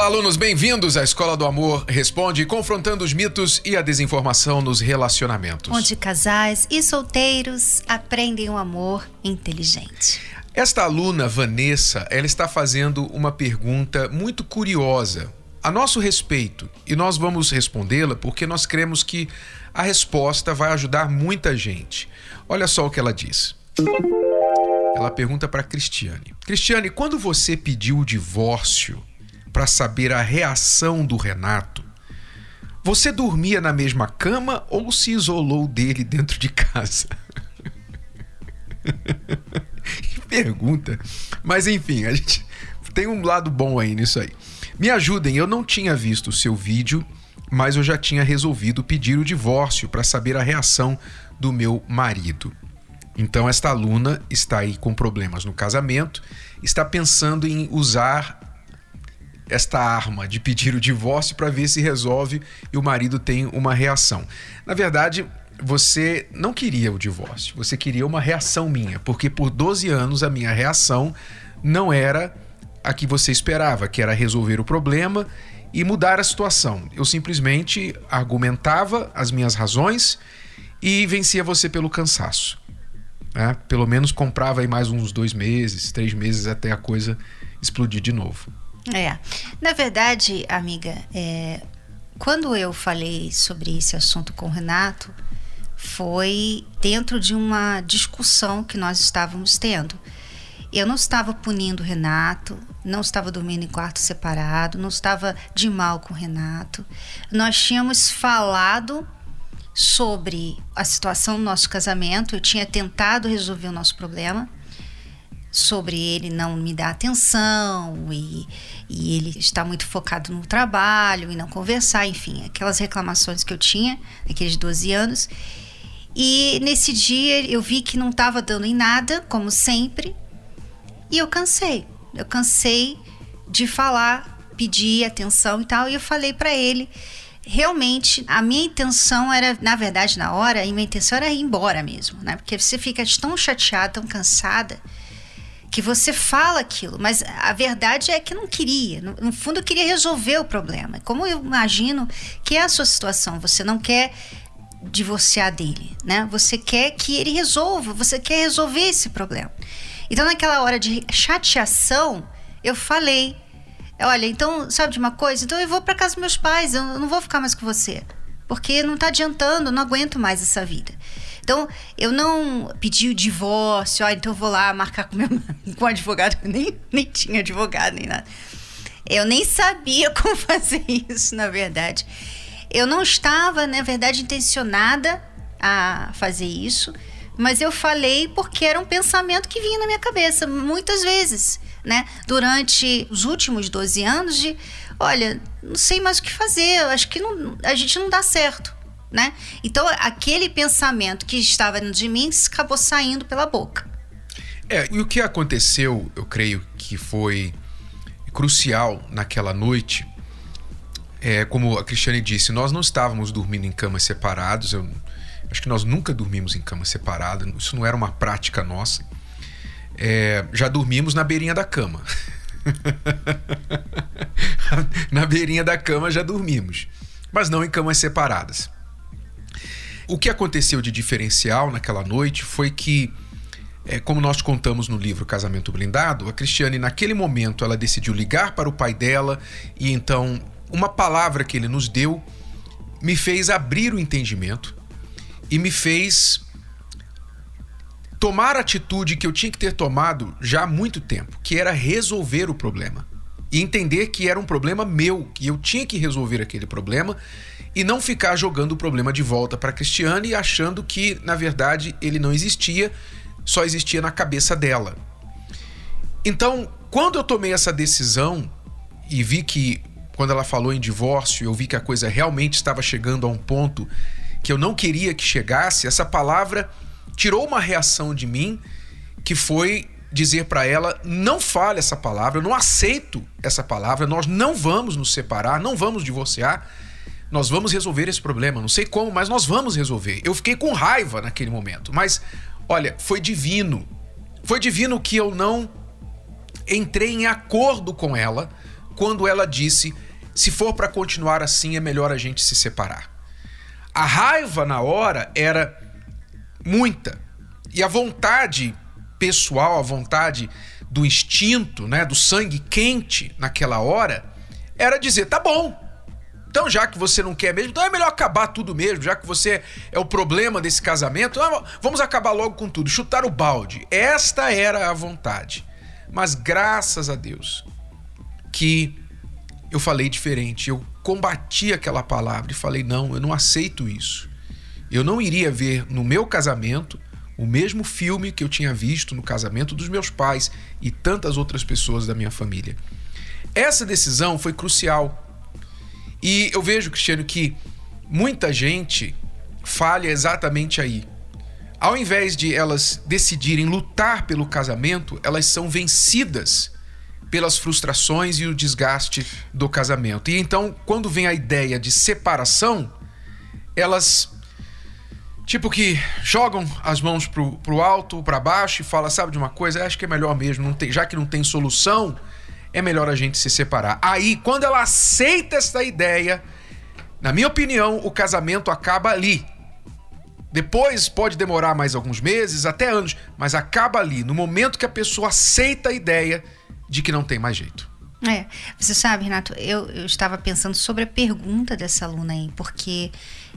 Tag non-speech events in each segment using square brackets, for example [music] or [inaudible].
Olá, alunos, bem-vindos à Escola do Amor Responde, confrontando os mitos e a desinformação nos relacionamentos. Onde casais e solteiros aprendem o um amor inteligente. Esta aluna, Vanessa, ela está fazendo uma pergunta muito curiosa a nosso respeito e nós vamos respondê-la porque nós cremos que a resposta vai ajudar muita gente. Olha só o que ela diz. Ela pergunta para Cristiane: Cristiane, quando você pediu o divórcio para saber a reação do Renato, você dormia na mesma cama ou se isolou dele dentro de casa? [laughs] que pergunta. Mas enfim, a gente tem um lado bom aí nisso aí. Me ajudem, eu não tinha visto o seu vídeo, mas eu já tinha resolvido pedir o divórcio para saber a reação do meu marido. Então, esta aluna está aí com problemas no casamento, está pensando em usar esta arma de pedir o divórcio para ver se resolve e o marido tem uma reação. Na verdade, você não queria o divórcio, você queria uma reação minha, porque por 12 anos a minha reação não era a que você esperava, que era resolver o problema e mudar a situação. Eu simplesmente argumentava as minhas razões e vencia você pelo cansaço. Né? Pelo menos comprava aí mais uns dois meses, três meses até a coisa explodir de novo. É. Na verdade, amiga, é, quando eu falei sobre esse assunto com o Renato, foi dentro de uma discussão que nós estávamos tendo. Eu não estava punindo o Renato, não estava dormindo em quarto separado, não estava de mal com o Renato. Nós tínhamos falado sobre a situação do nosso casamento, eu tinha tentado resolver o nosso problema, sobre ele não me dar atenção e, e ele está muito focado no trabalho e não conversar, enfim, aquelas reclamações que eu tinha naqueles 12 anos. E nesse dia eu vi que não estava dando em nada, como sempre, e eu cansei. Eu cansei de falar, pedir atenção e tal, e eu falei para ele. Realmente, a minha intenção era, na verdade, na hora, a minha intenção era ir embora mesmo, né? Porque você fica tão chateada, tão cansada, que você fala aquilo, mas a verdade é que não queria. No, no fundo, queria resolver o problema. Como eu imagino que é a sua situação, você não quer divorciar dele, né? Você quer que ele resolva, você quer resolver esse problema. Então, naquela hora de chateação, eu falei: Olha, então, sabe de uma coisa? Então eu vou para casa dos meus pais, eu não vou ficar mais com você. Porque não está adiantando, eu não aguento mais essa vida. Então, eu não pedi o divórcio, ah, então eu vou lá marcar com meu [laughs] com advogado, eu nem, nem tinha advogado nem nada. Eu nem sabia [laughs] como fazer isso, na verdade. Eu não estava, na verdade, intencionada a fazer isso, mas eu falei porque era um pensamento que vinha na minha cabeça muitas vezes, né? Durante os últimos 12 anos de, olha, não sei mais o que fazer, acho que não, a gente não dá certo, né? Então, aquele pensamento que estava dentro de mim acabou saindo pela boca. É, e o que aconteceu, eu creio que foi crucial naquela noite, é, como a Cristiane disse, nós não estávamos dormindo em camas separados. Eu acho que nós nunca dormimos em cama separada. Isso não era uma prática nossa. É, já dormimos na beirinha da cama. [laughs] na beirinha da cama já dormimos, mas não em camas separadas. O que aconteceu de diferencial naquela noite foi que, é, como nós contamos no livro Casamento Blindado, a Cristiane, naquele momento, ela decidiu ligar para o pai dela e então uma palavra que ele nos deu me fez abrir o entendimento e me fez tomar a atitude que eu tinha que ter tomado já há muito tempo, que era resolver o problema. E entender que era um problema meu, que eu tinha que resolver aquele problema e não ficar jogando o problema de volta para Cristiane achando que, na verdade, ele não existia, só existia na cabeça dela. Então, quando eu tomei essa decisão e vi que quando ela falou em divórcio, eu vi que a coisa realmente estava chegando a um ponto que eu não queria que chegasse. Essa palavra tirou uma reação de mim que foi dizer para ela: não fale essa palavra, eu não aceito essa palavra, nós não vamos nos separar, não vamos divorciar, nós vamos resolver esse problema. Não sei como, mas nós vamos resolver. Eu fiquei com raiva naquele momento, mas olha, foi divino. Foi divino que eu não entrei em acordo com ela quando ela disse: se for para continuar assim, é melhor a gente se separar. A raiva na hora era muita. E a vontade pessoal, a vontade do instinto, né, do sangue quente naquela hora, era dizer: tá bom. Então, já que você não quer mesmo, então é melhor acabar tudo mesmo, já que você é o problema desse casamento, vamos acabar logo com tudo, chutar o balde. Esta era a vontade. Mas graças a Deus que eu falei diferente, eu combati aquela palavra e falei: não, eu não aceito isso. Eu não iria ver no meu casamento o mesmo filme que eu tinha visto no casamento dos meus pais e tantas outras pessoas da minha família. Essa decisão foi crucial. E eu vejo, Cristiano, que muita gente falha exatamente aí. Ao invés de elas decidirem lutar pelo casamento, elas são vencidas pelas frustrações e o desgaste do casamento. E então, quando vem a ideia de separação, elas Tipo que jogam as mãos pro, pro alto, para baixo e fala, sabe de uma coisa? Acho que é melhor mesmo, não tem, já que não tem solução, é melhor a gente se separar. Aí, quando ela aceita essa ideia, na minha opinião, o casamento acaba ali. Depois pode demorar mais alguns meses, até anos, mas acaba ali, no momento que a pessoa aceita a ideia de que não tem mais jeito. É, você sabe, Renato, eu, eu estava pensando sobre a pergunta dessa aluna aí, porque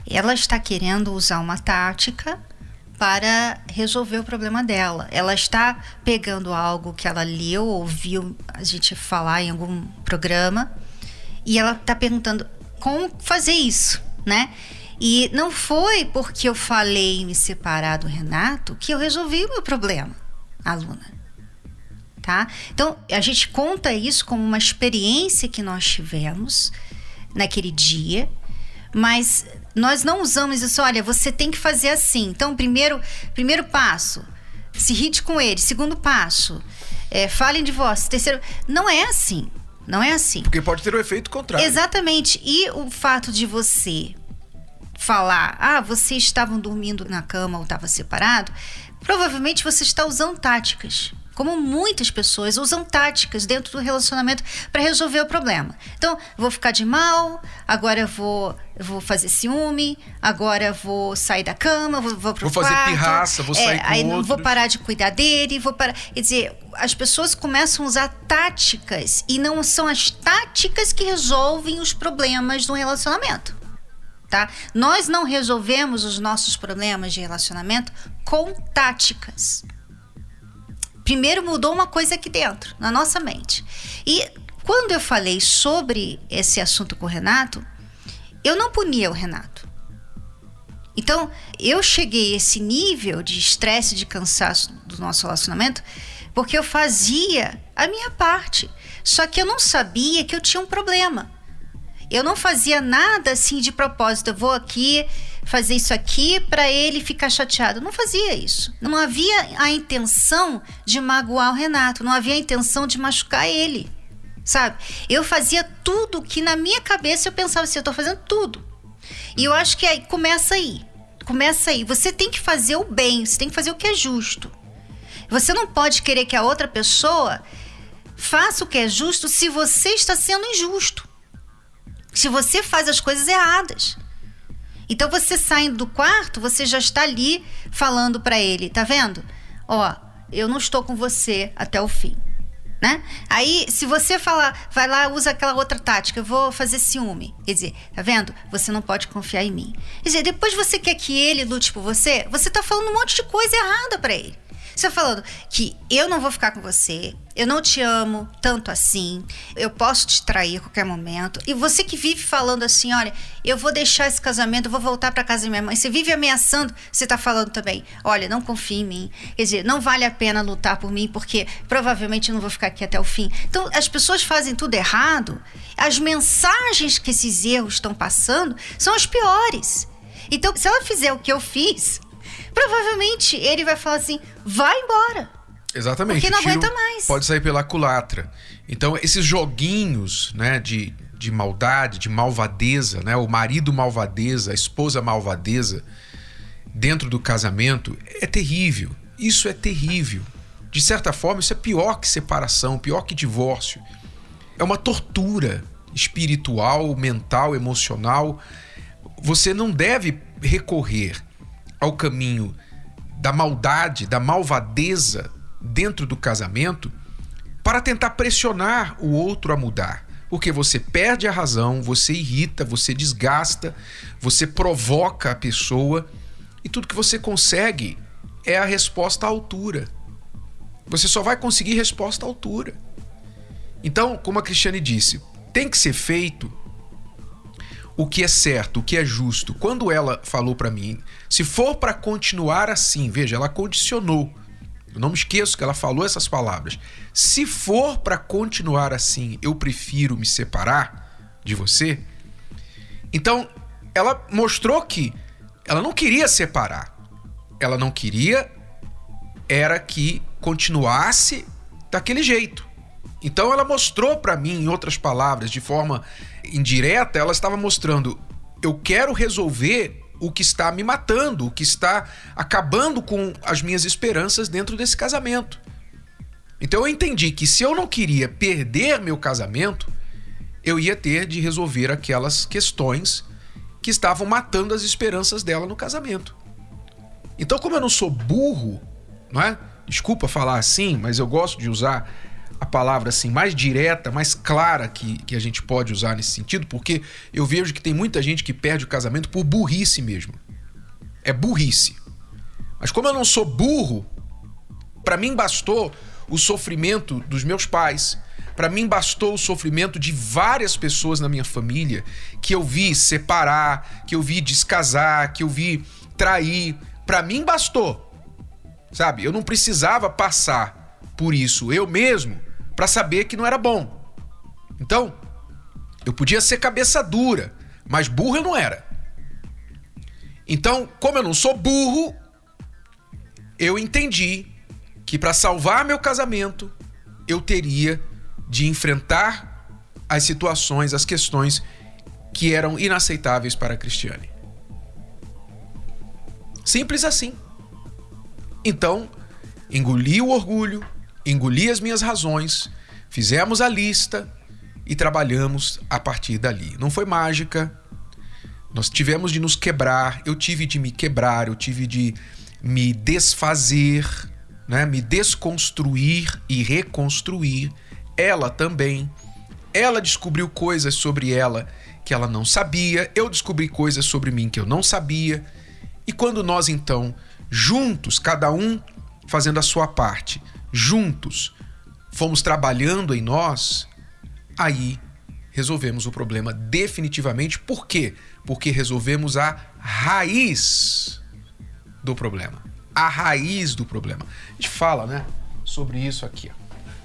ela está querendo usar uma tática para resolver o problema dela. Ela está pegando algo que ela leu, ouviu a gente falar em algum programa, e ela está perguntando como fazer isso, né? E não foi porque eu falei em me separar do Renato que eu resolvi o meu problema, aluna. Tá? Então, a gente conta isso como uma experiência que nós tivemos naquele dia, mas nós não usamos isso, olha, você tem que fazer assim. Então, primeiro, primeiro passo, se irrite com ele. Segundo passo, é, fale em divórcio. Terceiro, não é assim. Não é assim. Porque pode ter o um efeito contrário. Exatamente. E o fato de você falar, ah, vocês estavam dormindo na cama ou estavam separado, provavelmente você está usando táticas como muitas pessoas usam táticas dentro do relacionamento para resolver o problema. Então, vou ficar de mal, agora vou, vou fazer ciúme, agora vou sair da cama, vou, vou pro Vou fazer quarto, pirraça, vou sair é, com aí outros. vou parar de cuidar dele, vou parar. Quer dizer, as pessoas começam a usar táticas e não são as táticas que resolvem os problemas do relacionamento. Tá? Nós não resolvemos os nossos problemas de relacionamento com táticas primeiro mudou uma coisa aqui dentro, na nossa mente. E quando eu falei sobre esse assunto com o Renato, eu não punia o Renato. Então, eu cheguei a esse nível de estresse, de cansaço do nosso relacionamento, porque eu fazia a minha parte. Só que eu não sabia que eu tinha um problema. Eu não fazia nada assim de propósito. Eu vou aqui fazer isso aqui para ele ficar chateado. Não fazia isso. Não havia a intenção de magoar o Renato. Não havia a intenção de machucar ele. Sabe? Eu fazia tudo que na minha cabeça eu pensava assim, eu tô fazendo tudo. E eu acho que aí começa aí. Começa aí. Você tem que fazer o bem, você tem que fazer o que é justo. Você não pode querer que a outra pessoa faça o que é justo se você está sendo injusto se você faz as coisas erradas. Então você saindo do quarto, você já está ali falando para ele, tá vendo? Ó, eu não estou com você até o fim. Né? Aí, se você falar, vai lá, usa aquela outra tática, eu vou fazer ciúme. Quer dizer, tá vendo? Você não pode confiar em mim. Quer dizer, depois você quer que ele lute por você, você tá falando um monte de coisa errada para ele. Você falando que eu não vou ficar com você, eu não te amo tanto assim, eu posso te trair a qualquer momento. E você que vive falando assim, olha, eu vou deixar esse casamento, eu vou voltar para casa da minha mãe. Você vive ameaçando, você tá falando também, olha, não confie em mim. Quer dizer, não vale a pena lutar por mim, porque provavelmente eu não vou ficar aqui até o fim. Então, as pessoas fazem tudo errado. As mensagens que esses erros estão passando são as piores. Então, se ela fizer o que eu fiz, provavelmente ele vai falar assim: vai embora. Exatamente. Porque não aguenta mais. Pode sair pela culatra. Então, esses joguinhos, né, de, de maldade, de malvadeza, né, o marido malvadeza, a esposa malvadeza dentro do casamento é terrível. Isso é terrível. De certa forma, isso é pior que separação, pior que divórcio. É uma tortura espiritual, mental, emocional. Você não deve recorrer ao caminho da maldade, da malvadeza dentro do casamento para tentar pressionar o outro a mudar. Porque você perde a razão, você irrita, você desgasta, você provoca a pessoa e tudo que você consegue é a resposta à altura. Você só vai conseguir resposta à altura. Então, como a Cristiane disse, tem que ser feito o que é certo, o que é justo. Quando ela falou para mim, se for para continuar assim, veja, ela condicionou. Eu não me esqueço que ela falou essas palavras. Se for para continuar assim, eu prefiro me separar de você. Então, ela mostrou que ela não queria separar. Ela não queria era que continuasse daquele jeito. Então ela mostrou para mim, em outras palavras, de forma indireta, ela estava mostrando: eu quero resolver o que está me matando, o que está acabando com as minhas esperanças dentro desse casamento. Então eu entendi que se eu não queria perder meu casamento, eu ia ter de resolver aquelas questões que estavam matando as esperanças dela no casamento. Então, como eu não sou burro, não é? Desculpa falar assim, mas eu gosto de usar a palavra assim mais direta, mais clara que, que a gente pode usar nesse sentido, porque eu vejo que tem muita gente que perde o casamento por burrice mesmo. É burrice. Mas como eu não sou burro, para mim bastou o sofrimento dos meus pais, para mim bastou o sofrimento de várias pessoas na minha família que eu vi separar, que eu vi descasar, que eu vi trair. Para mim bastou. Sabe? Eu não precisava passar por isso eu mesmo para saber que não era bom. Então, eu podia ser cabeça dura, mas burro eu não era. Então, como eu não sou burro, eu entendi que para salvar meu casamento, eu teria de enfrentar as situações, as questões que eram inaceitáveis para a Cristiane. Simples assim. Então, engoli o orgulho, engoli as minhas razões, fizemos a lista e trabalhamos a partir dali. Não foi mágica. Nós tivemos de nos quebrar, eu tive de me quebrar, eu tive de me desfazer, né? me desconstruir e reconstruir. Ela também. Ela descobriu coisas sobre ela que ela não sabia, eu descobri coisas sobre mim que eu não sabia. E quando nós então, juntos, cada um fazendo a sua parte, juntos fomos trabalhando em nós, aí resolvemos o problema definitivamente. Por quê? Porque resolvemos a raiz do problema. A raiz do problema. A gente fala, né, sobre isso aqui.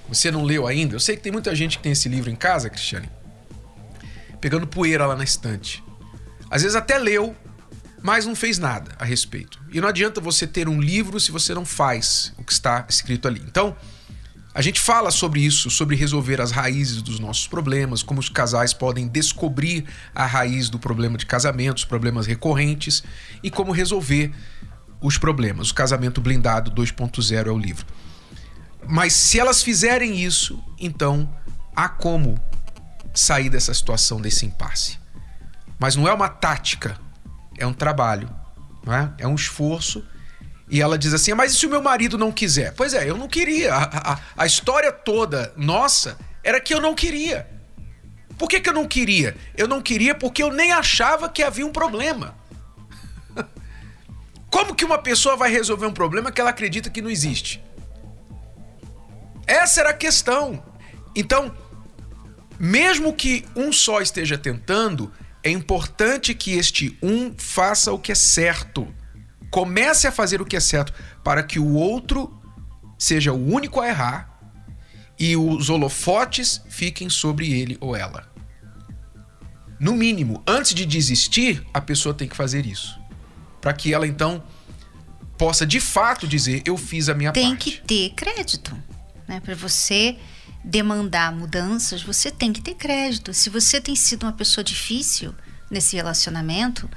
Você não leu ainda? Eu sei que tem muita gente que tem esse livro em casa, Cristiane, pegando poeira lá na estante. Às vezes até leu, mas não fez nada a respeito. E não adianta você ter um livro se você não faz o que está escrito ali. Então, a gente fala sobre isso, sobre resolver as raízes dos nossos problemas, como os casais podem descobrir a raiz do problema de casamento, os problemas recorrentes e como resolver os problemas. O Casamento Blindado 2.0 é o livro. Mas se elas fizerem isso, então há como sair dessa situação, desse impasse. Mas não é uma tática é um trabalho, não é? é um esforço. E ela diz assim: Mas e se o meu marido não quiser? Pois é, eu não queria. A, a, a história toda nossa era que eu não queria. Por que, que eu não queria? Eu não queria porque eu nem achava que havia um problema. [laughs] Como que uma pessoa vai resolver um problema que ela acredita que não existe? Essa era a questão. Então, mesmo que um só esteja tentando, é importante que este um faça o que é certo. Comece a fazer o que é certo para que o outro seja o único a errar e os holofotes fiquem sobre ele ou ela. No mínimo, antes de desistir, a pessoa tem que fazer isso. Para que ela então possa de fato dizer eu fiz a minha tem parte. que ter crédito, né? Para você demandar mudanças, você tem que ter crédito. Se você tem sido uma pessoa difícil nesse relacionamento,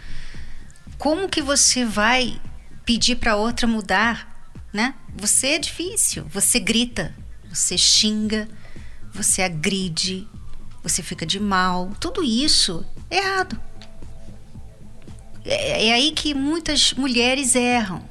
como que você vai pedir para outra mudar, né? Você é difícil, você grita, você xinga, você agride, você fica de mal, tudo isso é errado. É, é aí que muitas mulheres erram.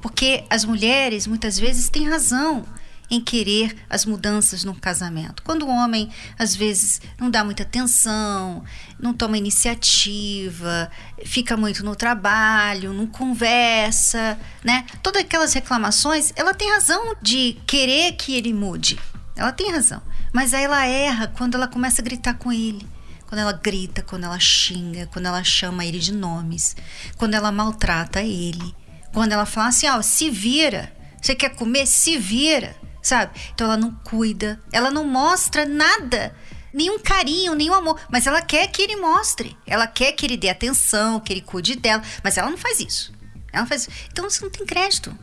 Porque as mulheres muitas vezes têm razão em querer as mudanças no casamento. Quando o homem às vezes não dá muita atenção, não toma iniciativa, fica muito no trabalho, não conversa, né? Todas aquelas reclamações, ela tem razão de querer que ele mude. Ela tem razão. Mas aí ela erra quando ela começa a gritar com ele. Quando ela grita, quando ela xinga, quando ela chama ele de nomes, quando ela maltrata ele, quando ela fala assim: ó, oh, se vira, você quer comer? Se vira sabe? Então ela não cuida, ela não mostra nada, nenhum carinho, nenhum amor, mas ela quer que ele mostre, ela quer que ele dê atenção, que ele cuide dela, mas ela não faz isso. Ela faz isso. Então você não tem crédito.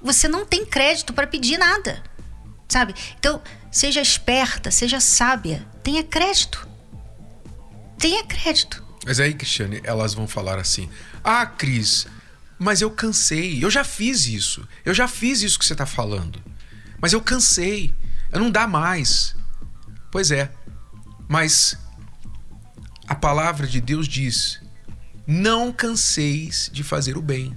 Você não tem crédito para pedir nada, sabe? Então seja esperta, seja sábia, tenha crédito. Tenha crédito. Mas aí, Cristiane, elas vão falar assim: Ah, Cris, mas eu cansei, eu já fiz isso, eu já fiz isso que você está falando. Mas eu cansei, eu não dá mais. Pois é, mas a palavra de Deus diz: não canseis de fazer o bem.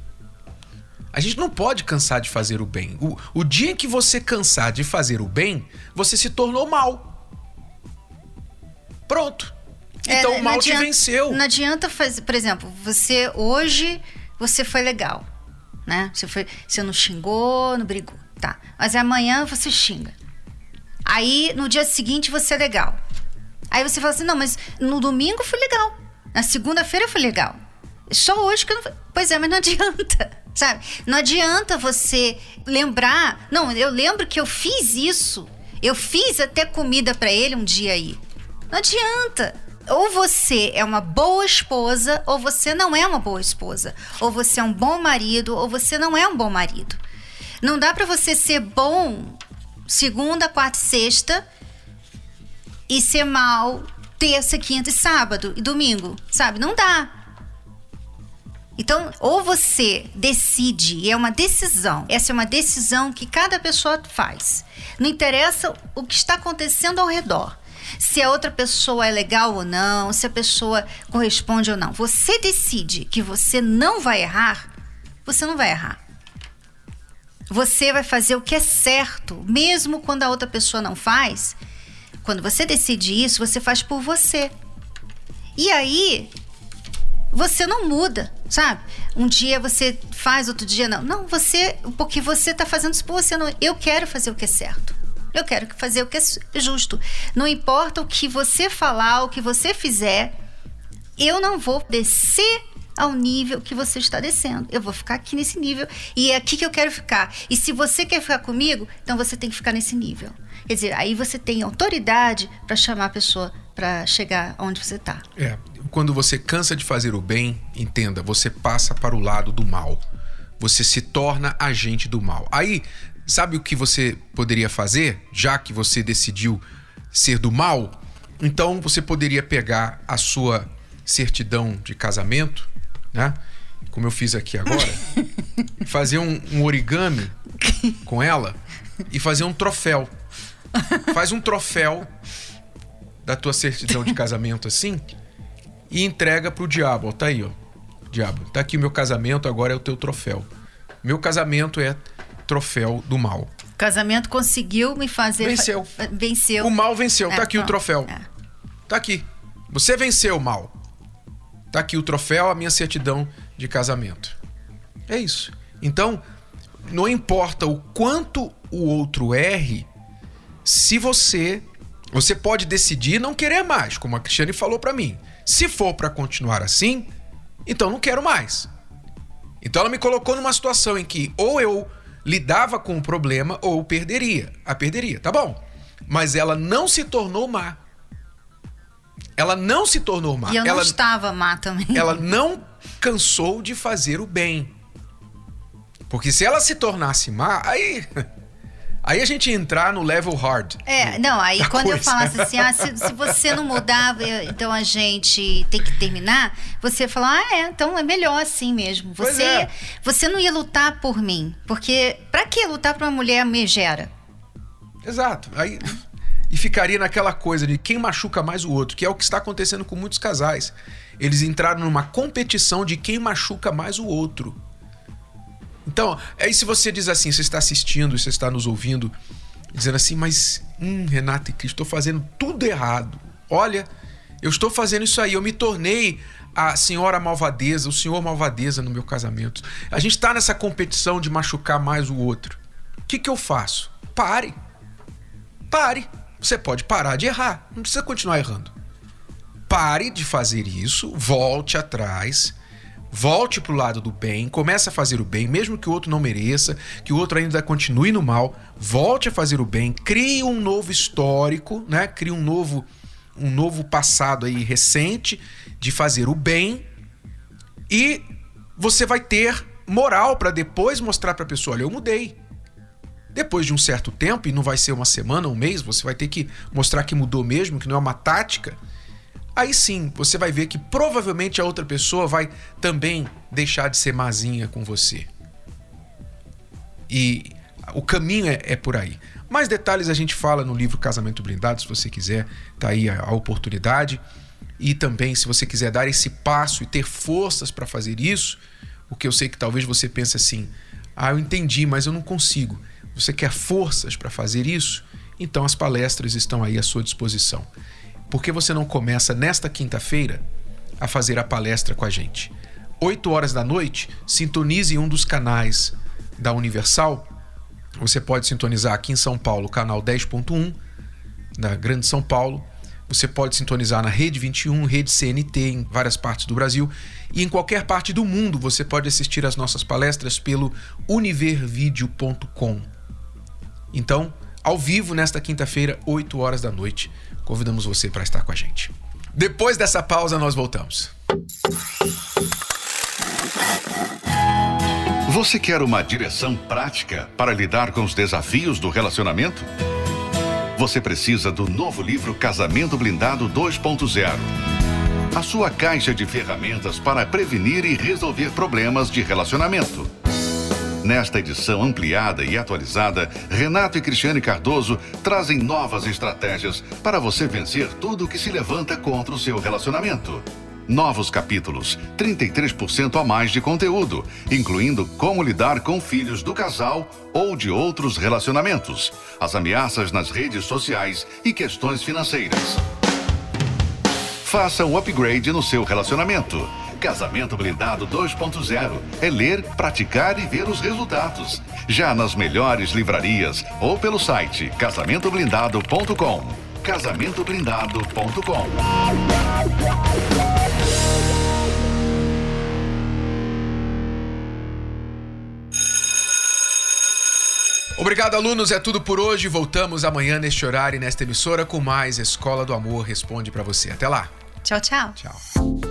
A gente não pode cansar de fazer o bem. O, o dia em que você cansar de fazer o bem, você se tornou mal. Pronto. É, então o mal adianta, te venceu. Não adianta fazer, por exemplo, você hoje você foi legal, né? Você foi, você não xingou, não brigou. Tá. Mas amanhã você xinga. Aí no dia seguinte você é legal. Aí você fala assim: não, mas no domingo foi legal. Na segunda-feira foi legal. Só hoje que eu não. Pois é, mas não [laughs] adianta. Sabe? Não adianta você lembrar. Não, eu lembro que eu fiz isso. Eu fiz até comida para ele um dia aí. Não adianta. Ou você é uma boa esposa, ou você não é uma boa esposa. Ou você é um bom marido, ou você não é um bom marido. Não dá para você ser bom segunda, quarta e sexta e ser mal terça, quinta e sábado e domingo, sabe? Não dá. Então, ou você decide, e é uma decisão. Essa é uma decisão que cada pessoa faz. Não interessa o que está acontecendo ao redor. Se a outra pessoa é legal ou não, se a pessoa corresponde ou não. Você decide que você não vai errar, você não vai errar. Você vai fazer o que é certo, mesmo quando a outra pessoa não faz. Quando você decide isso, você faz por você. E aí, você não muda, sabe? Um dia você faz, outro dia não. Não, você, porque você está fazendo isso por você. Não, eu quero fazer o que é certo. Eu quero fazer o que é justo. Não importa o que você falar, o que você fizer, eu não vou descer ao nível que você está descendo. Eu vou ficar aqui nesse nível e é aqui que eu quero ficar. E se você quer ficar comigo, então você tem que ficar nesse nível. Quer dizer, aí você tem autoridade para chamar a pessoa para chegar onde você está. É, quando você cansa de fazer o bem, entenda, você passa para o lado do mal. Você se torna agente do mal. Aí, sabe o que você poderia fazer, já que você decidiu ser do mal? Então você poderia pegar a sua certidão de casamento né? Como eu fiz aqui agora, [laughs] fazer um, um origami com ela e fazer um troféu. Faz um troféu da tua certidão de casamento assim e entrega pro diabo. Ó, tá aí, ó. Diabo, tá aqui o meu casamento, agora é o teu troféu. Meu casamento é troféu do mal. O casamento conseguiu me fazer. Venceu. Venceu. O mal venceu. Tá é, tá aqui o troféu. É. Tá aqui. Você venceu o mal. Tá aqui o troféu, a minha certidão de casamento. É isso. Então, não importa o quanto o outro erre, se você você pode decidir não querer mais, como a Cristiane falou para mim. Se for para continuar assim, então não quero mais. Então ela me colocou numa situação em que ou eu lidava com o problema ou perderia. A perderia, tá bom? Mas ela não se tornou má. Ela não se tornou má. E eu ela, não estava má também. Ela não cansou de fazer o bem. Porque se ela se tornasse má, aí. [laughs] Aí a gente entrar no level hard. É, não, aí quando coisa. eu falasse assim, ah, se, se, você não mudar, então a gente tem que terminar, você falar, ah, é, então é melhor assim mesmo. Você, é. você não ia lutar por mim, porque pra que lutar pra uma mulher megera? Exato. Aí e ficaria naquela coisa de quem machuca mais o outro, que é o que está acontecendo com muitos casais. Eles entraram numa competição de quem machuca mais o outro. Então, aí se você diz assim, você está assistindo, você está nos ouvindo, dizendo assim, mas, hum, Renata e Cristo, estou fazendo tudo errado. Olha, eu estou fazendo isso aí, eu me tornei a senhora malvadeza, o senhor malvadeza no meu casamento. A gente está nessa competição de machucar mais o outro. O que, que eu faço? Pare. Pare. Você pode parar de errar, não precisa continuar errando. Pare de fazer isso, volte atrás volte para o lado do bem, comece a fazer o bem, mesmo que o outro não mereça, que o outro ainda continue no mal, volte a fazer o bem, crie um novo histórico, né? Crie um novo um novo passado aí recente de fazer o bem e você vai ter moral para depois mostrar para a pessoa, olha, eu mudei. Depois de um certo tempo, e não vai ser uma semana, um mês, você vai ter que mostrar que mudou mesmo, que não é uma tática aí sim você vai ver que provavelmente a outra pessoa vai também deixar de ser mazinha com você. E o caminho é, é por aí. Mais detalhes a gente fala no livro Casamento Blindado, se você quiser, tá aí a, a oportunidade. E também, se você quiser dar esse passo e ter forças para fazer isso, porque eu sei que talvez você pense assim: ah, eu entendi, mas eu não consigo. Você quer forças para fazer isso? Então as palestras estão aí à sua disposição. Por que você não começa nesta quinta-feira a fazer a palestra com a gente? 8 horas da noite, sintonize um dos canais da Universal. Você pode sintonizar aqui em São Paulo, canal 10.1, na Grande São Paulo. Você pode sintonizar na Rede 21, Rede CNT, em várias partes do Brasil. E em qualquer parte do mundo você pode assistir às nossas palestras pelo univervideo.com. Então, ao vivo nesta quinta-feira, 8 horas da noite convidamos você para estar com a gente. Depois dessa pausa, nós voltamos. Você quer uma direção prática para lidar com os desafios do relacionamento? Você precisa do novo livro Casamento Blindado 2.0. A sua caixa de ferramentas para prevenir e resolver problemas de relacionamento. Nesta edição ampliada e atualizada, Renato e Cristiane Cardoso trazem novas estratégias para você vencer tudo que se levanta contra o seu relacionamento. Novos capítulos, 33% a mais de conteúdo, incluindo como lidar com filhos do casal ou de outros relacionamentos, as ameaças nas redes sociais e questões financeiras. Faça um upgrade no seu relacionamento Casamento Blindado 2.0 é ler, praticar e ver os resultados. Já nas melhores livrarias ou pelo site casamentoblindado.com. Casamentoblindado.com. Obrigado, alunos. É tudo por hoje. Voltamos amanhã neste horário e nesta emissora com mais Escola do Amor Responde para você. Até lá. Tchau, tchau. Tchau.